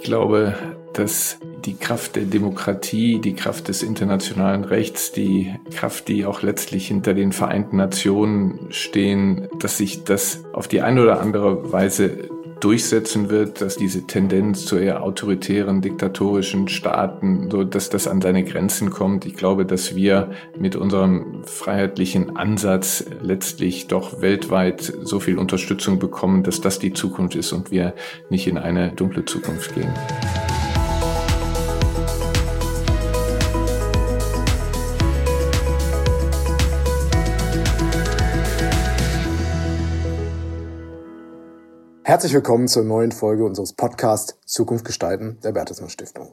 Ich glaube, dass die Kraft der Demokratie, die Kraft des internationalen Rechts, die Kraft, die auch letztlich hinter den Vereinten Nationen stehen, dass sich das auf die eine oder andere Weise durchsetzen wird, dass diese Tendenz zu eher autoritären, diktatorischen Staaten, so dass das an seine Grenzen kommt. Ich glaube, dass wir mit unserem freiheitlichen Ansatz letztlich doch weltweit so viel Unterstützung bekommen, dass das die Zukunft ist und wir nicht in eine dunkle Zukunft gehen. Herzlich willkommen zur neuen Folge unseres Podcasts Zukunft gestalten der Bertelsmann Stiftung.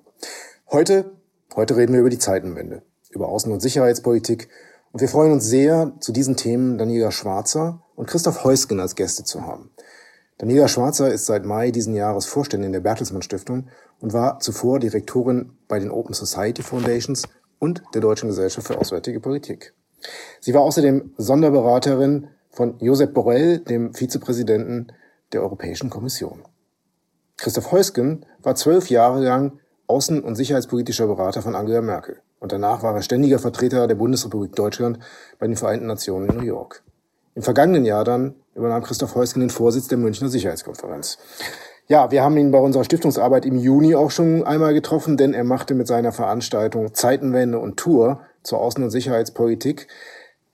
Heute, heute reden wir über die Zeitenwende, über Außen- und Sicherheitspolitik und wir freuen uns sehr, zu diesen Themen Daniela Schwarzer und Christoph Heusgen als Gäste zu haben. Daniela Schwarzer ist seit Mai diesen Jahres Vorständin der Bertelsmann Stiftung und war zuvor Direktorin bei den Open Society Foundations und der Deutschen Gesellschaft für Auswärtige Politik. Sie war außerdem Sonderberaterin von Josep Borrell, dem Vizepräsidenten der Europäischen Kommission. Christoph Heusgen war zwölf Jahre lang außen- und sicherheitspolitischer Berater von Angela Merkel und danach war er ständiger Vertreter der Bundesrepublik Deutschland bei den Vereinten Nationen in New York. Im vergangenen Jahr dann übernahm Christoph Heusgen den Vorsitz der Münchner Sicherheitskonferenz. Ja, wir haben ihn bei unserer Stiftungsarbeit im Juni auch schon einmal getroffen, denn er machte mit seiner Veranstaltung Zeitenwende und Tour zur Außen- und Sicherheitspolitik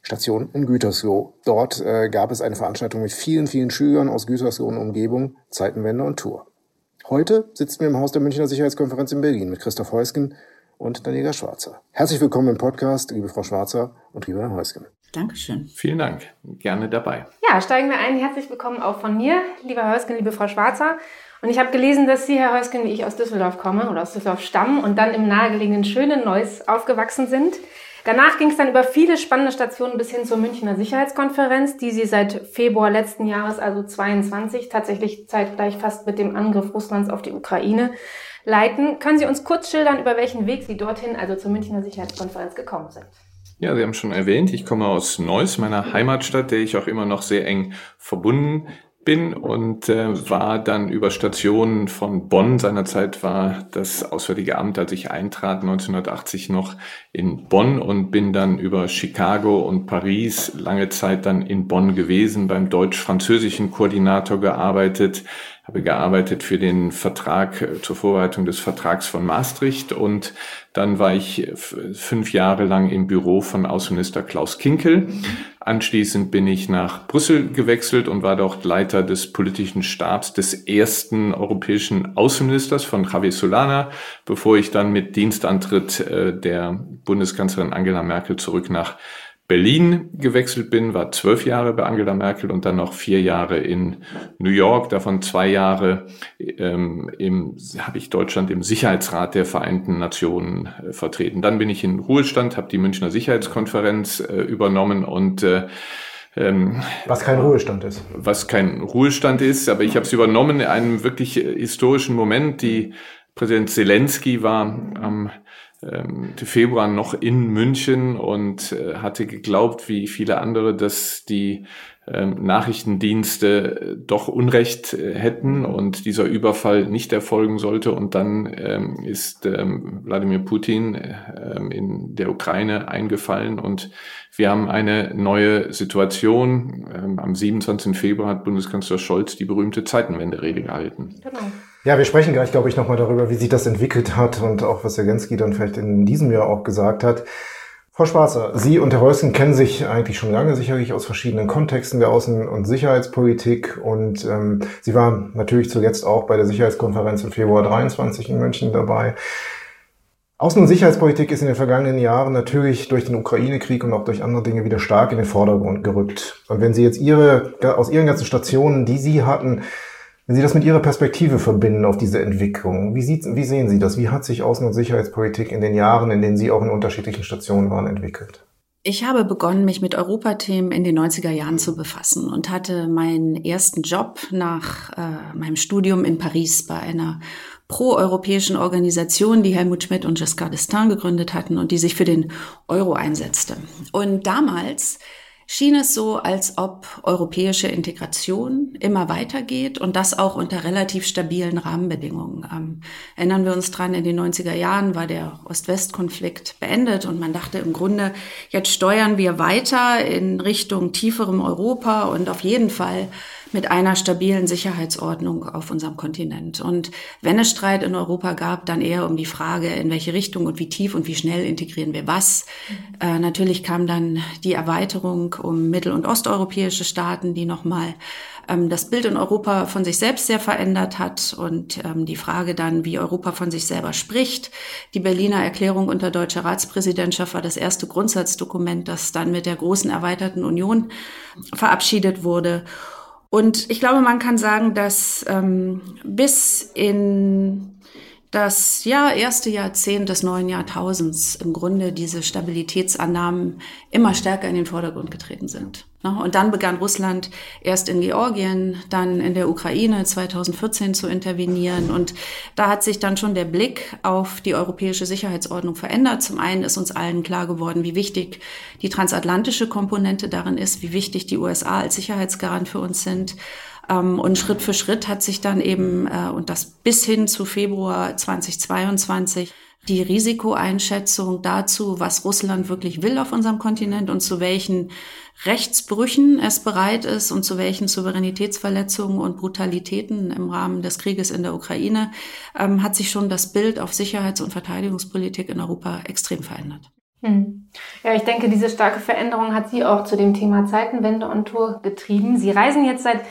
Station in Gütersloh. Dort äh, gab es eine Veranstaltung mit vielen, vielen Schülern aus Gütersloh und Umgebung, Zeitenwende und Tour. Heute sitzen wir im Haus der Münchner Sicherheitskonferenz in Berlin mit Christoph Heusgen und Daniela Schwarzer. Herzlich willkommen im Podcast, liebe Frau Schwarzer und lieber Herr Heusgen. Dankeschön. Vielen Dank. Gerne dabei. Ja, steigen wir ein. Herzlich willkommen auch von mir, lieber Heusgen, liebe Frau Schwarzer. Und ich habe gelesen, dass Sie, Herr Heusgen, wie ich aus Düsseldorf komme oder aus Düsseldorf stammen und dann im nahegelegenen schönen Neuss aufgewachsen sind. Danach ging es dann über viele spannende Stationen bis hin zur Münchner Sicherheitskonferenz, die sie seit Februar letzten Jahres, also 22, tatsächlich zeitgleich fast mit dem Angriff Russlands auf die Ukraine leiten. Können Sie uns kurz schildern, über welchen Weg Sie dorthin, also zur Münchner Sicherheitskonferenz, gekommen sind? Ja, Sie haben schon erwähnt, ich komme aus Neuss, meiner Heimatstadt, der ich auch immer noch sehr eng verbunden bin und äh, war dann über Stationen von Bonn. Seinerzeit war das Auswärtige Amt, als ich eintrat, 1980 noch in Bonn und bin dann über Chicago und Paris lange Zeit dann in Bonn gewesen, beim deutsch-französischen Koordinator gearbeitet, habe gearbeitet für den Vertrag äh, zur Vorbereitung des Vertrags von Maastricht und dann war ich fünf Jahre lang im Büro von Außenminister Klaus Kinkel. Anschließend bin ich nach Brüssel gewechselt und war dort Leiter des politischen Stabs des ersten europäischen Außenministers von Javier Solana, bevor ich dann mit Dienstantritt äh, der Bundeskanzlerin Angela Merkel zurück nach Berlin gewechselt bin, war zwölf Jahre bei Angela Merkel und dann noch vier Jahre in New York, davon zwei Jahre ähm, im, habe ich Deutschland im Sicherheitsrat der Vereinten Nationen äh, vertreten. Dann bin ich in Ruhestand, habe die Münchner Sicherheitskonferenz äh, übernommen und äh, ähm, was kein Ruhestand ist. Was kein Ruhestand ist, aber ich habe es übernommen in einem wirklich äh, historischen Moment. Die Präsident Zelensky war am ähm, Februar noch in München und äh, hatte geglaubt, wie viele andere, dass die ähm, Nachrichtendienste äh, doch Unrecht äh, hätten und dieser Überfall nicht erfolgen sollte. Und dann ähm, ist ähm, Wladimir Putin ähm, in der Ukraine eingefallen und wir haben eine neue Situation. Ähm, am 27. Februar hat Bundeskanzler Scholz die berühmte Zeitenwende-Rede gehalten. Genau. Ja, wir sprechen gleich, glaube ich, nochmal darüber, wie sich das entwickelt hat und auch was Zelensky dann vielleicht in diesem Jahr auch gesagt hat. Frau Schwarzer, Sie und Herr Reusen kennen sich eigentlich schon lange, sicherlich aus verschiedenen Kontexten der Außen- und Sicherheitspolitik. Und ähm, Sie waren natürlich zuletzt auch bei der Sicherheitskonferenz im Februar 23 in München dabei. Außen- und Sicherheitspolitik ist in den vergangenen Jahren natürlich durch den Ukraine-Krieg und auch durch andere Dinge wieder stark in den Vordergrund gerückt. Und wenn Sie jetzt Ihre, aus Ihren ganzen Stationen, die Sie hatten, wenn Sie das mit Ihrer Perspektive verbinden auf diese Entwicklung, wie, wie sehen Sie das? Wie hat sich Außen- und Sicherheitspolitik in den Jahren, in denen Sie auch in unterschiedlichen Stationen waren, entwickelt? Ich habe begonnen, mich mit Europathemen in den 90er Jahren zu befassen und hatte meinen ersten Job nach äh, meinem Studium in Paris bei einer proeuropäischen Organisation, die Helmut Schmidt und Giscard d'Estaing gegründet hatten und die sich für den Euro einsetzte. Und damals schien es so, als ob europäische Integration immer weitergeht und das auch unter relativ stabilen Rahmenbedingungen. Ähm, erinnern wir uns dran, in den 90er Jahren war der Ost-West-Konflikt beendet und man dachte im Grunde, jetzt steuern wir weiter in Richtung tieferem Europa und auf jeden Fall mit einer stabilen Sicherheitsordnung auf unserem Kontinent. Und wenn es Streit in Europa gab, dann eher um die Frage, in welche Richtung und wie tief und wie schnell integrieren wir was. Äh, natürlich kam dann die Erweiterung um mittel- und osteuropäische Staaten, die nochmal ähm, das Bild in Europa von sich selbst sehr verändert hat und ähm, die Frage dann, wie Europa von sich selber spricht. Die Berliner Erklärung unter deutscher Ratspräsidentschaft war das erste Grundsatzdokument, das dann mit der großen erweiterten Union verabschiedet wurde. Und ich glaube, man kann sagen, dass ähm, bis in das ja, erste Jahrzehnt des neuen Jahrtausends im Grunde diese Stabilitätsannahmen immer stärker in den Vordergrund getreten sind. Ne? Und dann begann Russland erst in Georgien, dann in der Ukraine 2014 zu intervenieren. Und da hat sich dann schon der Blick auf die europäische Sicherheitsordnung verändert. Zum einen ist uns allen klar geworden, wie wichtig die transatlantische Komponente darin ist, wie wichtig die USA als Sicherheitsgarant für uns sind. Ähm, und Schritt für Schritt hat sich dann eben, äh, und das bis hin zu Februar 2022, die Risikoeinschätzung dazu, was Russland wirklich will auf unserem Kontinent und zu welchen Rechtsbrüchen es bereit ist und zu welchen Souveränitätsverletzungen und Brutalitäten im Rahmen des Krieges in der Ukraine, ähm, hat sich schon das Bild auf Sicherheits- und Verteidigungspolitik in Europa extrem verändert. Hm. Ja, ich denke, diese starke Veränderung hat Sie auch zu dem Thema Zeitenwende und Tour getrieben. Sie reisen jetzt seit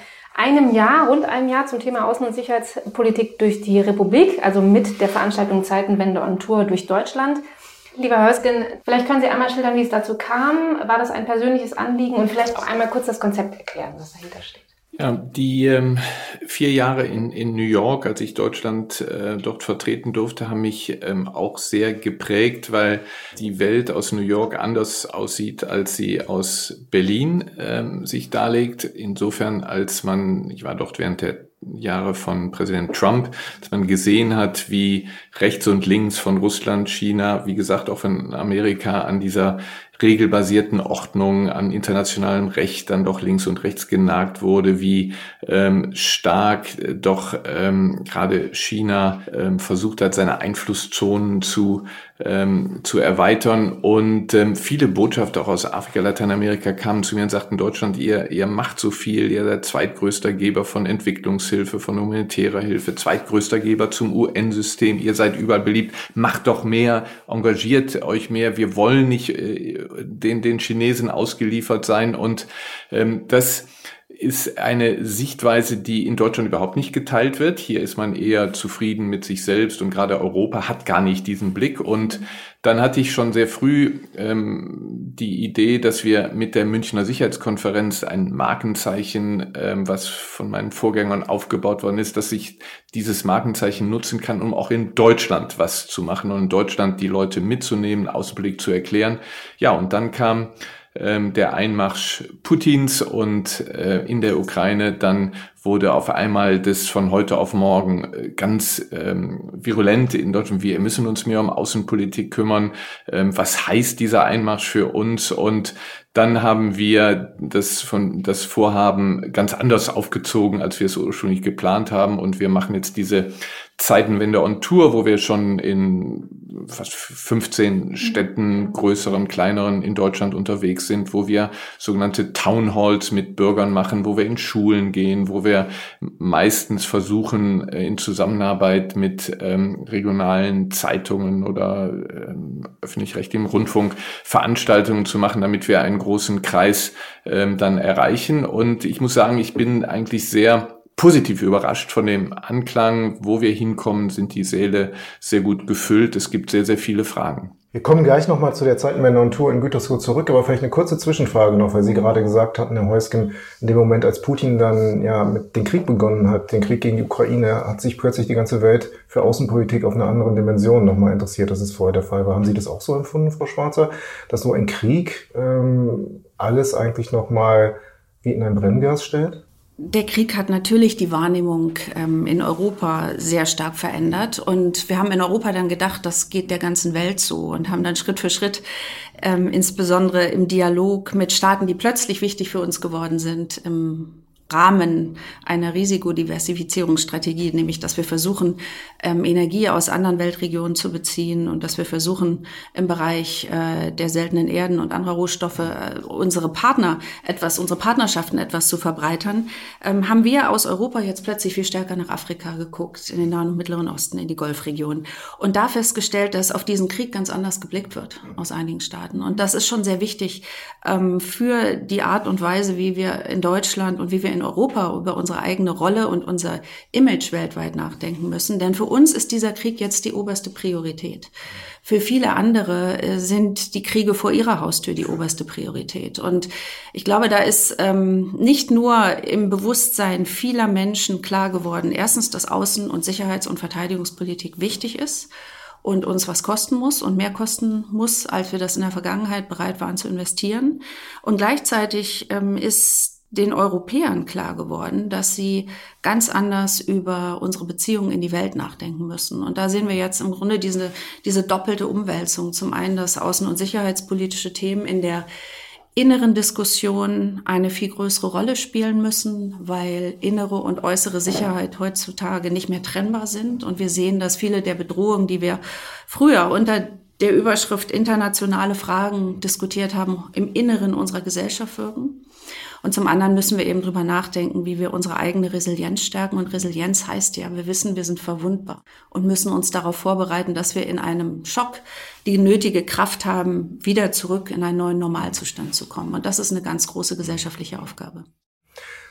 einem Jahr, rund einem Jahr zum Thema Außen- und Sicherheitspolitik durch die Republik, also mit der Veranstaltung Zeitenwende on Tour durch Deutschland. Lieber Hörsken, vielleicht können Sie einmal schildern, wie es dazu kam. War das ein persönliches Anliegen und vielleicht auch einmal kurz das Konzept erklären, was dahinter steht? Ja, die ähm, vier Jahre in, in New York, als ich Deutschland äh, dort vertreten durfte, haben mich ähm, auch sehr geprägt, weil die Welt aus New York anders aussieht, als sie aus Berlin ähm, sich darlegt. Insofern, als man, ich war dort während der Jahre von Präsident Trump, dass man gesehen hat, wie rechts und links von Russland, China, wie gesagt auch von Amerika an dieser regelbasierten Ordnung, an internationalem Recht dann doch links und rechts genagt wurde, wie ähm, stark äh, doch ähm, gerade China ähm, versucht hat, seine Einflusszonen zu ähm, zu erweitern. Und ähm, viele Botschafter auch aus Afrika, Lateinamerika kamen zu mir und sagten, Deutschland, ihr, ihr macht so viel, ihr seid zweitgrößter Geber von Entwicklungshilfe, von humanitärer Hilfe, zweitgrößter Geber zum UN-System, ihr seid überall beliebt, macht doch mehr, engagiert euch mehr, wir wollen nicht äh, den, den Chinesen ausgeliefert sein. Und ähm, das ist eine Sichtweise, die in Deutschland überhaupt nicht geteilt wird. Hier ist man eher zufrieden mit sich selbst und gerade Europa hat gar nicht diesen Blick. Und dann hatte ich schon sehr früh ähm, die Idee, dass wir mit der Münchner Sicherheitskonferenz ein Markenzeichen, ähm, was von meinen Vorgängern aufgebaut worden ist, dass ich dieses Markenzeichen nutzen kann, um auch in Deutschland was zu machen und in Deutschland die Leute mitzunehmen, Ausblick zu erklären. Ja, und dann kam ähm, der Einmarsch Putins und äh, in der Ukraine, dann wurde auf einmal das von heute auf morgen äh, ganz ähm, virulent in Deutschland. Wir müssen uns mehr um Außenpolitik kümmern. Ähm, was heißt dieser Einmarsch für uns? Und dann haben wir das von das Vorhaben ganz anders aufgezogen, als wir es ursprünglich geplant haben. Und wir machen jetzt diese Zeitenwende on Tour, wo wir schon in fast 15 Städten, größeren, kleineren in Deutschland unterwegs sind, wo wir sogenannte Town Halls mit Bürgern machen, wo wir in Schulen gehen, wo wir meistens versuchen, äh, in Zusammenarbeit mit ähm, regionalen Zeitungen oder ähm, öffentlich-rechtlichem Rundfunk Veranstaltungen zu machen, damit wir einen großen Kreis ähm, dann erreichen. Und ich muss sagen, ich bin eigentlich sehr positiv überrascht von dem Anklang. Wo wir hinkommen, sind die Säle sehr gut gefüllt. Es gibt sehr, sehr viele Fragen. Wir kommen gleich nochmal zu der Zeitenwende und Tour in Gütersloh zurück, aber vielleicht eine kurze Zwischenfrage noch, weil Sie gerade gesagt hatten, Herr Heusgen, in dem Moment, als Putin dann ja mit den Krieg begonnen hat, den Krieg gegen die Ukraine, hat sich plötzlich die ganze Welt für Außenpolitik auf einer anderen Dimension nochmal interessiert, das ist vorher der Fall war. Haben Sie das auch so empfunden, Frau Schwarzer, dass so ein Krieg ähm, alles eigentlich nochmal wie in ein Brennglas stellt? Der Krieg hat natürlich die Wahrnehmung ähm, in Europa sehr stark verändert. Und wir haben in Europa dann gedacht, das geht der ganzen Welt so und haben dann Schritt für Schritt, ähm, insbesondere im Dialog mit Staaten, die plötzlich wichtig für uns geworden sind, im Rahmen einer Risikodiversifizierungsstrategie, nämlich dass wir versuchen, ähm, Energie aus anderen Weltregionen zu beziehen und dass wir versuchen, im Bereich äh, der seltenen Erden und anderer Rohstoffe äh, unsere Partner etwas, unsere Partnerschaften etwas zu verbreitern, ähm, haben wir aus Europa jetzt plötzlich viel stärker nach Afrika geguckt, in den Nahen und Mittleren Osten, in die Golfregion und da festgestellt, dass auf diesen Krieg ganz anders geblickt wird aus einigen Staaten. Und das ist schon sehr wichtig ähm, für die Art und Weise, wie wir in Deutschland und wie wir in in Europa über unsere eigene Rolle und unser Image weltweit nachdenken müssen. Denn für uns ist dieser Krieg jetzt die oberste Priorität. Für viele andere äh, sind die Kriege vor ihrer Haustür die oberste Priorität. Und ich glaube, da ist ähm, nicht nur im Bewusstsein vieler Menschen klar geworden, erstens, dass Außen- und Sicherheits- und Verteidigungspolitik wichtig ist und uns was kosten muss und mehr kosten muss, als wir das in der Vergangenheit bereit waren zu investieren. Und gleichzeitig ähm, ist den Europäern klar geworden, dass sie ganz anders über unsere Beziehungen in die Welt nachdenken müssen. Und da sehen wir jetzt im Grunde diese, diese doppelte Umwälzung. Zum einen, dass außen- und sicherheitspolitische Themen in der inneren Diskussion eine viel größere Rolle spielen müssen, weil innere und äußere Sicherheit heutzutage nicht mehr trennbar sind. Und wir sehen, dass viele der Bedrohungen, die wir früher unter der Überschrift internationale Fragen diskutiert haben, im Inneren unserer Gesellschaft wirken. Und zum anderen müssen wir eben drüber nachdenken, wie wir unsere eigene Resilienz stärken. Und Resilienz heißt ja, wir wissen, wir sind verwundbar und müssen uns darauf vorbereiten, dass wir in einem Schock die nötige Kraft haben, wieder zurück in einen neuen Normalzustand zu kommen. Und das ist eine ganz große gesellschaftliche Aufgabe.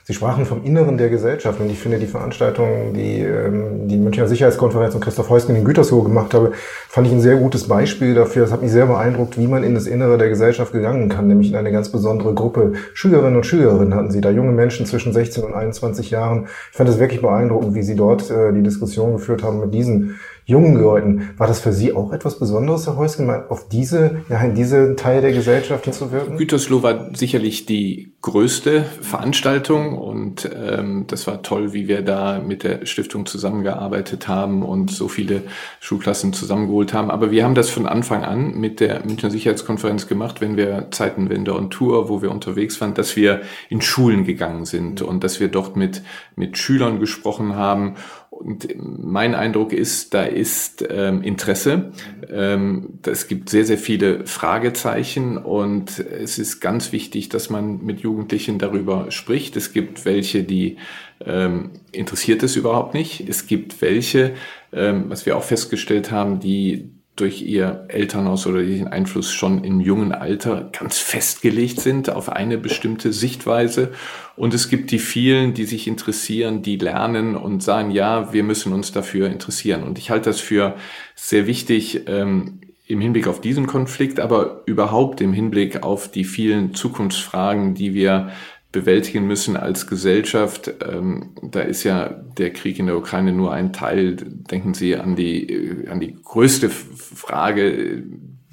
Sie sprachen vom Inneren der Gesellschaft und ich finde die Veranstaltung, die ähm, die Münchner Sicherheitskonferenz und Christoph Heusgen in Gütersloh gemacht habe, fand ich ein sehr gutes Beispiel dafür. Das hat mich sehr beeindruckt, wie man in das Innere der Gesellschaft gegangen kann, nämlich in eine ganz besondere Gruppe Schülerinnen und Schülerinnen hatten Sie da, junge Menschen zwischen 16 und 21 Jahren. Ich fand es wirklich beeindruckend, wie Sie dort äh, die Diskussion geführt haben mit diesen jungen Leuten. War das für Sie auch etwas Besonderes, Herr Häusgen, mal auf diese, ja, in diese Teil der Gesellschaft hinzuwirken? Gütersloh war sicherlich die größte Veranstaltung und ähm, das war toll, wie wir da mit der Stiftung zusammengearbeitet haben und so viele Schulklassen zusammengeholt haben. Aber wir haben das von Anfang an mit der Münchner Sicherheitskonferenz gemacht, wenn wir Zeitenwende und Tour, wo wir unterwegs waren, dass wir in Schulen gegangen sind und dass wir dort mit, mit Schülern gesprochen haben und mein Eindruck ist, da ist ähm, Interesse. Ähm, es gibt sehr, sehr viele Fragezeichen und es ist ganz wichtig, dass man mit Jugendlichen darüber spricht. Es gibt welche, die ähm, interessiert es überhaupt nicht. Es gibt welche, ähm, was wir auch festgestellt haben, die durch ihr Elternhaus oder den Einfluss schon im jungen Alter ganz festgelegt sind auf eine bestimmte Sichtweise. Und es gibt die vielen, die sich interessieren, die lernen und sagen, ja, wir müssen uns dafür interessieren. Und ich halte das für sehr wichtig, ähm, im Hinblick auf diesen Konflikt, aber überhaupt im Hinblick auf die vielen Zukunftsfragen, die wir bewältigen müssen als Gesellschaft. Ähm, da ist ja der Krieg in der Ukraine nur ein Teil. Denken Sie an die, äh, an die größte Frage,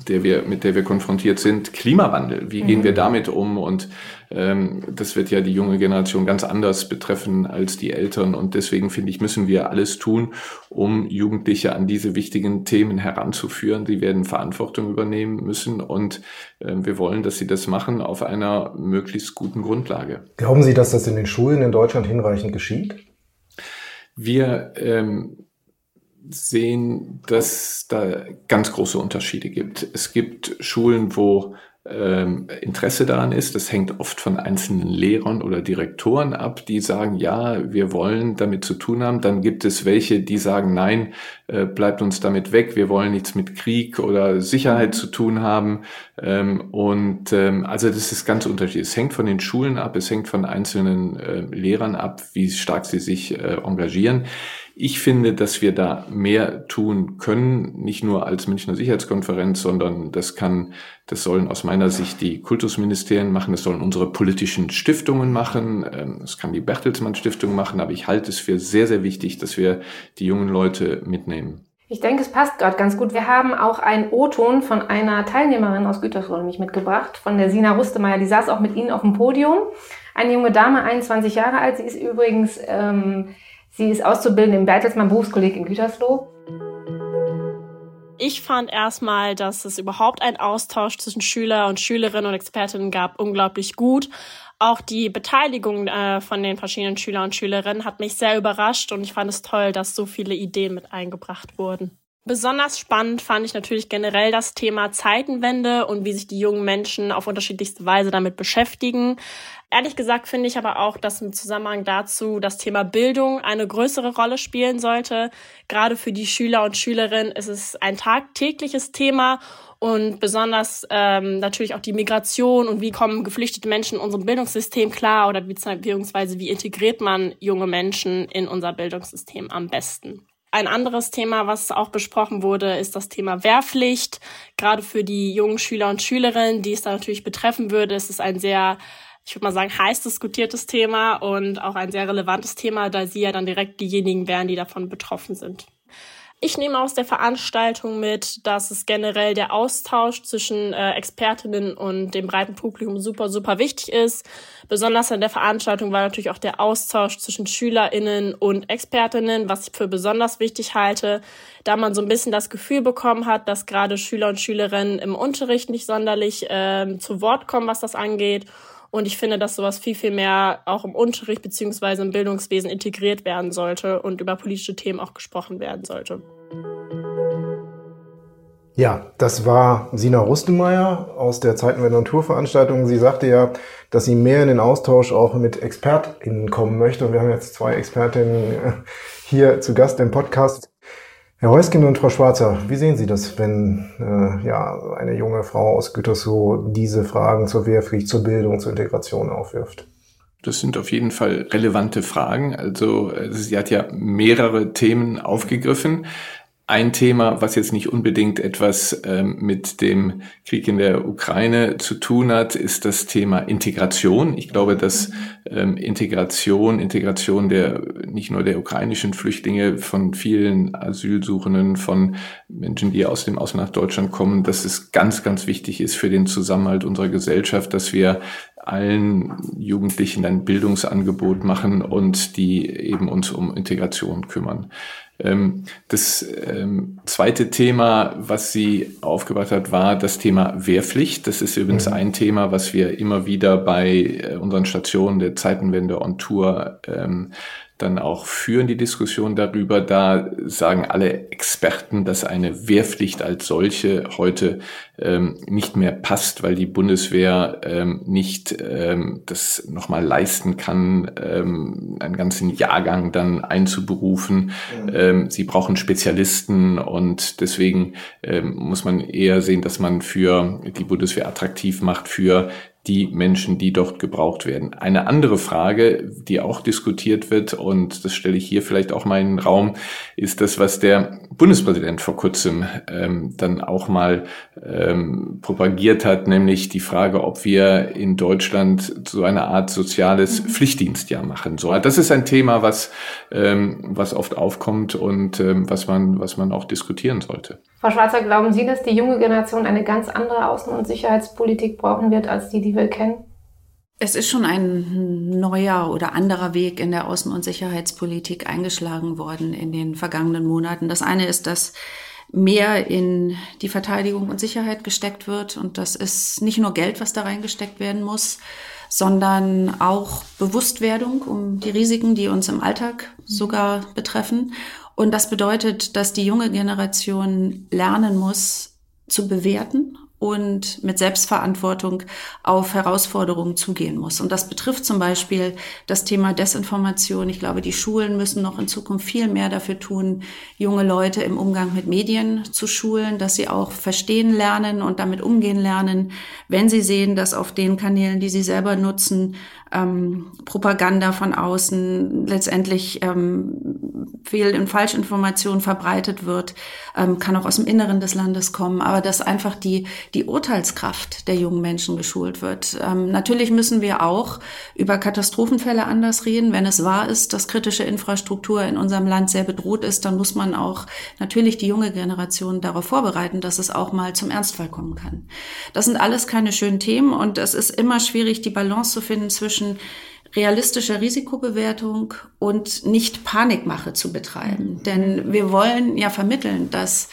der wir, mit der wir konfrontiert sind, Klimawandel. Wie gehen wir mhm. damit um? Und das wird ja die junge Generation ganz anders betreffen als die Eltern. Und deswegen finde ich, müssen wir alles tun, um Jugendliche an diese wichtigen Themen heranzuführen. Sie werden Verantwortung übernehmen müssen und äh, wir wollen, dass sie das machen auf einer möglichst guten Grundlage. Glauben Sie, dass das in den Schulen in Deutschland hinreichend geschieht? Wir ähm, sehen, dass da ganz große Unterschiede gibt. Es gibt Schulen, wo ähm, Interesse daran ist. Das hängt oft von einzelnen Lehrern oder Direktoren ab, die sagen, ja, wir wollen damit zu tun haben. Dann gibt es welche, die sagen, nein, äh, bleibt uns damit weg, wir wollen nichts mit Krieg oder Sicherheit zu tun haben. Ähm, und ähm, also das ist ganz unterschiedlich. Es hängt von den Schulen ab, es hängt von einzelnen Lehrern ab, wie stark sie sich äh, engagieren. Ich finde, dass wir da mehr tun können, nicht nur als Münchner Sicherheitskonferenz, sondern das kann, das sollen aus meiner Sicht die Kultusministerien machen, das sollen unsere politischen Stiftungen machen, ähm, das kann die Bertelsmann Stiftung machen, aber ich halte es für sehr, sehr wichtig, dass wir die jungen Leute mitnehmen. Ich denke, es passt gerade ganz gut. Wir haben auch einen O-Ton von einer Teilnehmerin aus Gütersloh nämlich mitgebracht, von der Sina Rustemeyer. Die saß auch mit Ihnen auf dem Podium Eine junge Dame, 21 Jahre alt. Sie ist übrigens, ähm, sie ist Auszubildende im Bertelsmann Berufskolleg in Gütersloh. Ich fand erstmal, dass es überhaupt einen Austausch zwischen Schüler und Schülerinnen und Expertinnen gab, unglaublich gut. Auch die Beteiligung äh, von den verschiedenen Schülern und Schülerinnen hat mich sehr überrascht und ich fand es toll, dass so viele Ideen mit eingebracht wurden. Besonders spannend fand ich natürlich generell das Thema Zeitenwende und wie sich die jungen Menschen auf unterschiedlichste Weise damit beschäftigen. Ehrlich gesagt finde ich aber auch, dass im Zusammenhang dazu das Thema Bildung eine größere Rolle spielen sollte. Gerade für die Schüler und Schülerinnen ist es ein tagtägliches Thema und besonders ähm, natürlich auch die Migration und wie kommen geflüchtete Menschen in unserem Bildungssystem klar oder beziehungsweise wie integriert man junge Menschen in unser Bildungssystem am besten. Ein anderes Thema, was auch besprochen wurde, ist das Thema Wehrpflicht. Gerade für die jungen Schüler und Schülerinnen, die es da natürlich betreffen würde, ist es ein sehr ich würde mal sagen, heiß diskutiertes Thema und auch ein sehr relevantes Thema, da sie ja dann direkt diejenigen wären, die davon betroffen sind. Ich nehme aus der Veranstaltung mit, dass es generell der Austausch zwischen äh, Expertinnen und dem breiten Publikum super, super wichtig ist. Besonders an der Veranstaltung war natürlich auch der Austausch zwischen SchülerInnen und Expertinnen, was ich für besonders wichtig halte, da man so ein bisschen das Gefühl bekommen hat, dass gerade Schüler und Schülerinnen im Unterricht nicht sonderlich äh, zu Wort kommen, was das angeht. Und ich finde, dass sowas viel, viel mehr auch im Unterricht beziehungsweise im Bildungswesen integriert werden sollte und über politische Themen auch gesprochen werden sollte. Ja, das war Sina Rustemeyer aus der Zeitenwende- und Tourveranstaltung. Sie sagte ja, dass sie mehr in den Austausch auch mit ExpertInnen kommen möchte. Und wir haben jetzt zwei Expertinnen hier zu Gast im Podcast. Herr Heuskin und Frau Schwarzer, wie sehen Sie das, wenn äh, ja, eine junge Frau aus Gütersloh diese Fragen zur Wehrpflicht, zur Bildung, zur Integration aufwirft? Das sind auf jeden Fall relevante Fragen. Also äh, sie hat ja mehrere Themen aufgegriffen. Ein Thema, was jetzt nicht unbedingt etwas ähm, mit dem Krieg in der Ukraine zu tun hat, ist das Thema Integration. Ich glaube, dass ähm, Integration, Integration der nicht nur der ukrainischen Flüchtlinge, von vielen Asylsuchenden, von Menschen, die aus dem Ausland nach Deutschland kommen, dass es ganz, ganz wichtig ist für den Zusammenhalt unserer Gesellschaft, dass wir allen Jugendlichen ein Bildungsangebot machen und die eben uns um Integration kümmern. Ähm, das ähm, zweite Thema, was sie aufgebracht hat, war das Thema Wehrpflicht. Das ist übrigens mhm. ein Thema, was wir immer wieder bei äh, unseren Stationen der Zeitenwende on Tour ähm, dann auch führen die Diskussion darüber. Da sagen alle Experten, dass eine Wehrpflicht als solche heute ähm, nicht mehr passt, weil die Bundeswehr ähm, nicht ähm, das nochmal leisten kann, ähm, einen ganzen Jahrgang dann einzuberufen. Mhm. Ähm, sie brauchen Spezialisten und deswegen ähm, muss man eher sehen, dass man für die Bundeswehr attraktiv macht für die Menschen, die dort gebraucht werden. Eine andere Frage, die auch diskutiert wird, und das stelle ich hier vielleicht auch mal in den Raum, ist das, was der Bundespräsident vor kurzem ähm, dann auch mal ähm, propagiert hat, nämlich die Frage, ob wir in Deutschland so eine Art soziales. Pflichtdienstjahr machen sollen. Das ist ein Thema, was, ähm, was oft aufkommt und ähm, was, man, was man auch diskutieren sollte. Frau Schwarzer, glauben Sie, dass die junge Generation eine ganz andere Außen- und Sicherheitspolitik brauchen wird als die, die wir kennen? Es ist schon ein neuer oder anderer Weg in der Außen- und Sicherheitspolitik eingeschlagen worden in den vergangenen Monaten. Das eine ist, dass mehr in die Verteidigung und Sicherheit gesteckt wird. Und das ist nicht nur Geld, was da reingesteckt werden muss, sondern auch Bewusstwerdung um die Risiken, die uns im Alltag sogar betreffen. Und das bedeutet, dass die junge Generation lernen muss, zu bewerten und mit Selbstverantwortung auf Herausforderungen zugehen muss. Und das betrifft zum Beispiel das Thema Desinformation. Ich glaube, die Schulen müssen noch in Zukunft viel mehr dafür tun, junge Leute im Umgang mit Medien zu schulen, dass sie auch verstehen lernen und damit umgehen lernen, wenn sie sehen, dass auf den Kanälen, die sie selber nutzen, ähm, Propaganda von außen letztendlich ähm, Fehl- und Falschinformation verbreitet wird, ähm, kann auch aus dem Inneren des Landes kommen, aber dass einfach die, die Urteilskraft der jungen Menschen geschult wird. Ähm, natürlich müssen wir auch über Katastrophenfälle anders reden. Wenn es wahr ist, dass kritische Infrastruktur in unserem Land sehr bedroht ist, dann muss man auch natürlich die junge Generation darauf vorbereiten, dass es auch mal zum Ernstfall kommen kann. Das sind alles keine schönen Themen und es ist immer schwierig, die Balance zu finden zwischen realistischer Risikobewertung und nicht Panikmache zu betreiben. Denn wir wollen ja vermitteln, dass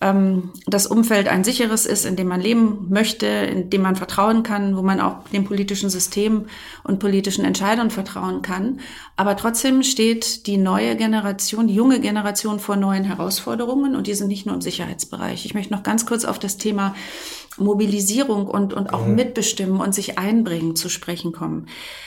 ähm, das Umfeld ein sicheres ist, in dem man leben möchte, in dem man vertrauen kann, wo man auch dem politischen System und politischen Entscheidern vertrauen kann. Aber trotzdem steht die neue Generation, die junge Generation vor neuen Herausforderungen und die sind nicht nur im Sicherheitsbereich. Ich möchte noch ganz kurz auf das Thema Mobilisierung und, und auch mhm. mitbestimmen und sich einbringen zu sprechen kommen.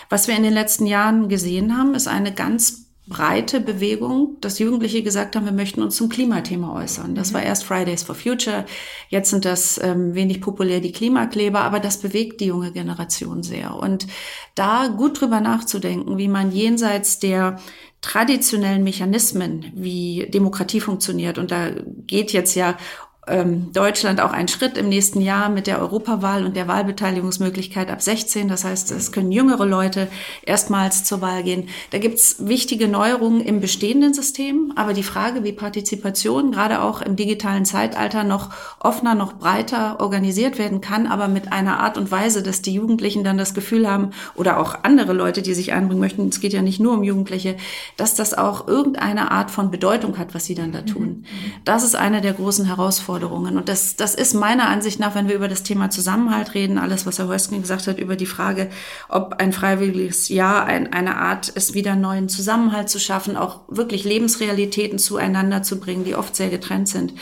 Was wir in den letzten Jahren gesehen haben, ist eine ganz breite Bewegung, dass Jugendliche gesagt haben, wir möchten uns zum Klimathema äußern. Das mhm. war erst Fridays for Future, jetzt sind das ähm, wenig populär die Klimakleber, aber das bewegt die junge Generation sehr. Und da gut drüber nachzudenken, wie man jenseits der traditionellen Mechanismen, wie Demokratie funktioniert, und da geht jetzt ja ähm, Deutschland auch einen Schritt im nächsten Jahr mit der Europawahl und der Wahlbeteiligungsmöglichkeit ab 16. Das heißt, es können jüngere Leute erstmals zur Wahl gehen. Da gibt's wichtige Neuerungen im bestehenden System, aber die Frage, wie Partizipation gerade auch im digitalen Zeitalter noch offener, noch breiter organisiert werden kann, aber mit einer Art und Weise, dass die Jugendlichen dann das Gefühl haben oder auch andere Leute, die sich einbringen möchten, es geht ja nicht nur um Jugendliche, dass das auch irgendeine Art von Bedeutung hat, was sie dann da tun. Das ist eine der großen Herausforderungen Herausforderungen. Und das, das ist meiner Ansicht nach, wenn wir über das Thema Zusammenhalt reden, alles, was Herr Hösken gesagt hat, über die Frage, ob ein freiwilliges Jahr ein, eine Art ist, wieder neuen Zusammenhalt zu schaffen, auch wirklich Lebensrealitäten zueinander zu bringen, die oft sehr getrennt sind.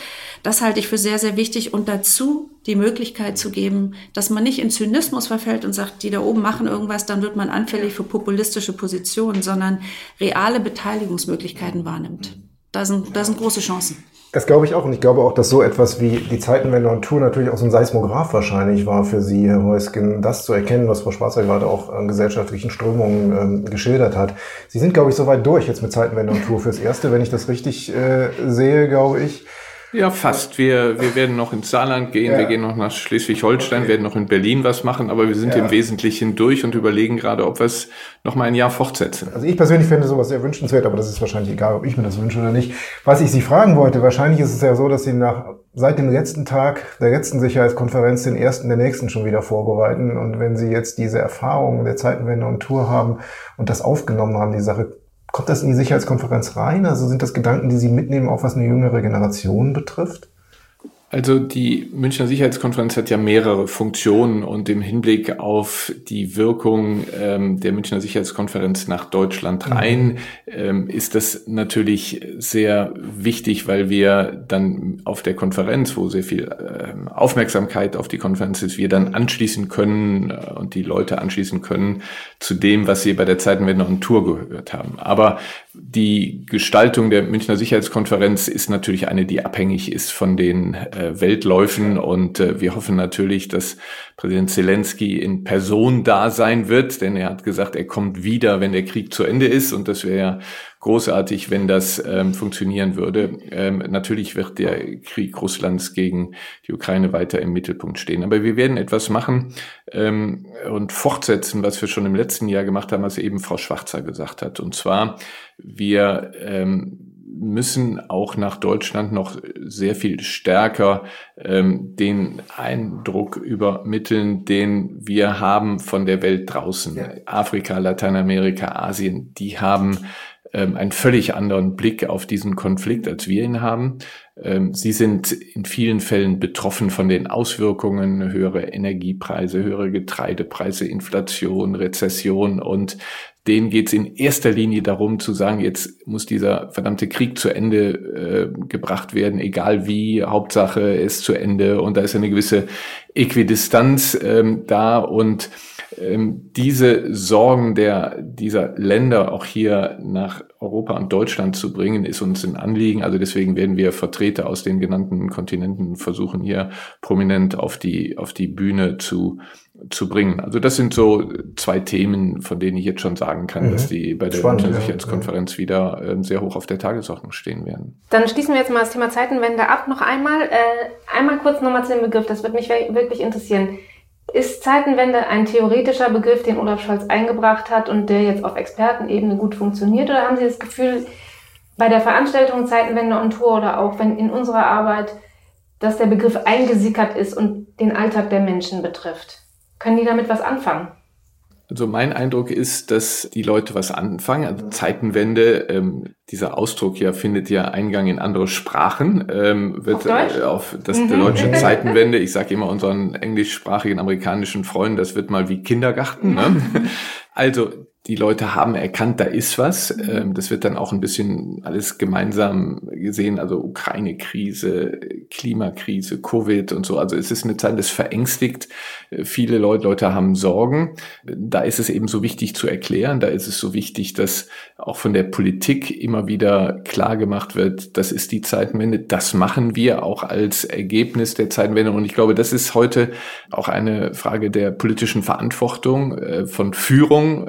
Das halte ich für sehr, sehr wichtig. Und dazu die Möglichkeit zu geben, dass man nicht in Zynismus verfällt und sagt, die da oben machen irgendwas, dann wird man anfällig für populistische Positionen, sondern reale Beteiligungsmöglichkeiten wahrnimmt. Da sind, da sind große Chancen. Das glaube ich auch. Und ich glaube auch, dass so etwas wie die Zeitenwende und Tour natürlich auch so ein Seismograph wahrscheinlich war für Sie, Herr Heusgen, das zu erkennen, was Frau Schwarzer gerade auch an gesellschaftlichen Strömungen ähm, geschildert hat. Sie sind, glaube ich, soweit durch jetzt mit Zeitenwende und Tour fürs Erste, wenn ich das richtig äh, sehe, glaube ich. Ja, fast. Wir, wir werden noch ins Saarland gehen, ja. wir gehen noch nach Schleswig-Holstein, okay. werden noch in Berlin was machen, aber wir sind ja. im Wesentlichen durch und überlegen gerade, ob wir es noch mal ein Jahr fortsetzen. Also ich persönlich finde sowas sehr wünschenswert, aber das ist wahrscheinlich egal, ob ich mir das wünsche oder nicht. Was ich Sie fragen wollte, wahrscheinlich ist es ja so, dass Sie nach seit dem letzten Tag der letzten Sicherheitskonferenz den ersten der nächsten schon wieder vorbereiten. Und wenn Sie jetzt diese Erfahrungen der Zeitenwende und Tour haben und das aufgenommen haben, die Sache, Kommt das in die Sicherheitskonferenz rein? Also sind das Gedanken, die Sie mitnehmen, auch was eine jüngere Generation betrifft? Also die Münchner Sicherheitskonferenz hat ja mehrere Funktionen und im Hinblick auf die Wirkung ähm, der Münchner Sicherheitskonferenz nach Deutschland mhm. rein mhm. ähm, ist das natürlich sehr wichtig, weil wir dann auf der Konferenz, wo sehr viel ähm, Aufmerksamkeit auf die Konferenz ist, wir dann anschließen können äh, und die Leute anschließen können zu dem, was sie bei der Zeitenwende und Tour gehört haben. Aber die Gestaltung der Münchner Sicherheitskonferenz ist natürlich eine, die abhängig ist von den äh, Weltläufen und äh, wir hoffen natürlich, dass Präsident Zelensky in Person da sein wird, denn er hat gesagt, er kommt wieder, wenn der Krieg zu Ende ist und das wäre ja großartig, wenn das ähm, funktionieren würde. Ähm, natürlich wird der Krieg Russlands gegen die Ukraine weiter im Mittelpunkt stehen. Aber wir werden etwas machen ähm, und fortsetzen, was wir schon im letzten Jahr gemacht haben, was eben Frau Schwarzer gesagt hat. Und zwar, wir ähm, müssen auch nach Deutschland noch sehr viel stärker ähm, den Eindruck übermitteln, den wir haben von der Welt draußen. Ja. Afrika, Lateinamerika, Asien, die haben ähm, einen völlig anderen Blick auf diesen Konflikt, als wir ihn haben. Ähm, sie sind in vielen Fällen betroffen von den Auswirkungen, höhere Energiepreise, höhere Getreidepreise, Inflation, Rezession und denen geht es in erster Linie darum zu sagen, jetzt muss dieser verdammte Krieg zu Ende äh, gebracht werden, egal wie, Hauptsache ist zu Ende und da ist eine gewisse Äquidistanz ähm, da und ähm, diese Sorgen der, dieser Länder auch hier nach Europa und Deutschland zu bringen, ist uns ein Anliegen. Also deswegen werden wir Vertreter aus den genannten Kontinenten versuchen, hier prominent auf die, auf die Bühne zu, zu bringen. Also das sind so zwei Themen, von denen ich jetzt schon sagen kann, mhm. dass die bei der Sicherheitskonferenz ja. wieder äh, sehr hoch auf der Tagesordnung stehen werden. Dann schließen wir jetzt mal das Thema Zeitenwende ab. Noch einmal, äh, einmal kurz nochmal zu dem Begriff, das wird mich wirklich interessieren. Ist Zeitenwende ein theoretischer Begriff, den Olaf Scholz eingebracht hat und der jetzt auf Expertenebene gut funktioniert? Oder haben Sie das Gefühl, bei der Veranstaltung Zeitenwende on Tour oder auch wenn in unserer Arbeit, dass der Begriff eingesickert ist und den Alltag der Menschen betrifft? Können die damit was anfangen? Also mein Eindruck ist, dass die Leute was anfangen. Also Zeitenwende, ähm, dieser Ausdruck ja findet ja Eingang in andere Sprachen. Ähm, wird auf, Deutsch? Äh, auf das mhm. deutsche Zeitenwende. Ich sage immer unseren englischsprachigen amerikanischen Freunden, das wird mal wie Kindergarten. Ne? Also die Leute haben erkannt, da ist was. Ähm, das wird dann auch ein bisschen alles gemeinsam gesehen, also Ukraine-Krise, Klimakrise, Covid und so. Also es ist eine Zeit, das verängstigt. Viele Leute, Leute haben Sorgen. Da ist es eben so wichtig zu erklären. Da ist es so wichtig, dass auch von der Politik immer wieder klar gemacht wird, das ist die Zeitenwende. Das machen wir auch als Ergebnis der Zeitenwende. Und ich glaube, das ist heute auch eine Frage der politischen Verantwortung, äh, von Führung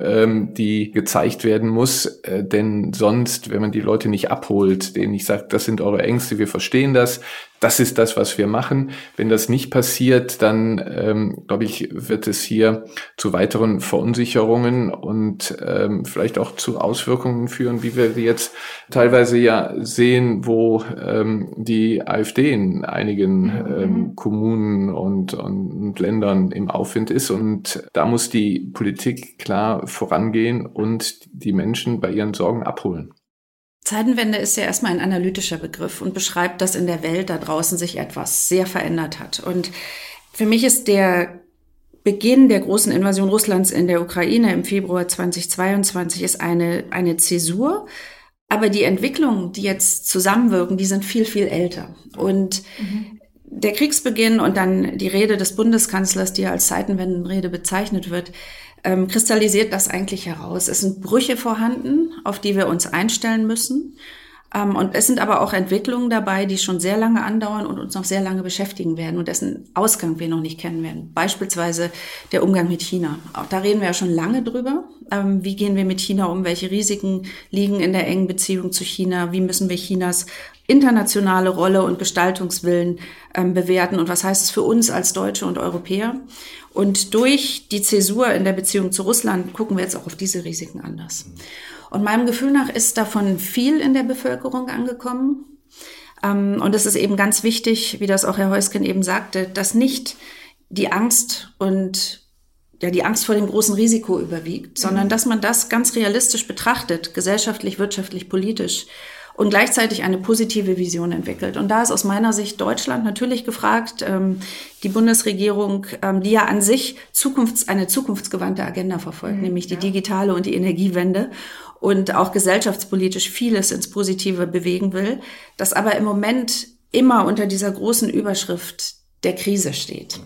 die gezeigt werden muss. Äh, denn sonst, wenn man die Leute nicht abholt, denen ich sage, das sind eure Ängste, wir verstehen das, das ist das, was wir machen. Wenn das nicht passiert, dann ähm, glaube ich, wird es hier zu weiteren Verunsicherungen und ähm, vielleicht auch zu Auswirkungen führen, wie wir jetzt teilweise ja sehen, wo ähm, die AfD in einigen mhm. ähm, Kommunen und, und Ländern im Aufwind ist. Und da muss die Politik klar vorangehen und die Menschen bei ihren Sorgen abholen. Zeitenwende ist ja erstmal ein analytischer Begriff und beschreibt, dass in der Welt da draußen sich etwas sehr verändert hat. Und für mich ist der Beginn der großen Invasion Russlands in der Ukraine im Februar 2022 ist eine, eine Zäsur. Aber die Entwicklungen, die jetzt zusammenwirken, die sind viel, viel älter. Und mhm. der Kriegsbeginn und dann die Rede des Bundeskanzlers, die als Zeitenwendenrede bezeichnet wird, ähm, kristallisiert das eigentlich heraus. Es sind Brüche vorhanden, auf die wir uns einstellen müssen. Ähm, und es sind aber auch Entwicklungen dabei, die schon sehr lange andauern und uns noch sehr lange beschäftigen werden und dessen Ausgang wir noch nicht kennen werden. Beispielsweise der Umgang mit China. Auch da reden wir ja schon lange drüber. Ähm, wie gehen wir mit China um? Welche Risiken liegen in der engen Beziehung zu China? Wie müssen wir Chinas internationale Rolle und Gestaltungswillen ähm, bewerten? Und was heißt es für uns als Deutsche und Europäer? Und durch die Zäsur in der Beziehung zu Russland gucken wir jetzt auch auf diese Risiken anders. Und meinem Gefühl nach ist davon viel in der Bevölkerung angekommen. Ähm, und es ist eben ganz wichtig, wie das auch Herr Heusken eben sagte, dass nicht die Angst und ja, die Angst vor dem großen Risiko überwiegt, sondern mhm. dass man das ganz realistisch betrachtet, gesellschaftlich, wirtschaftlich, politisch und gleichzeitig eine positive Vision entwickelt. Und da ist aus meiner Sicht Deutschland natürlich gefragt, ähm, die Bundesregierung, ähm, die ja an sich Zukunfts-, eine zukunftsgewandte Agenda verfolgt, mhm, nämlich die ja. digitale und die Energiewende und auch gesellschaftspolitisch vieles ins Positive bewegen will, das aber im Moment immer unter dieser großen Überschrift der Krise steht.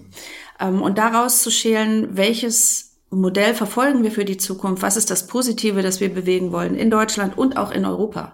Ähm, und daraus zu schälen, welches Modell verfolgen wir für die Zukunft? Was ist das Positive, das wir bewegen wollen in Deutschland und auch in Europa?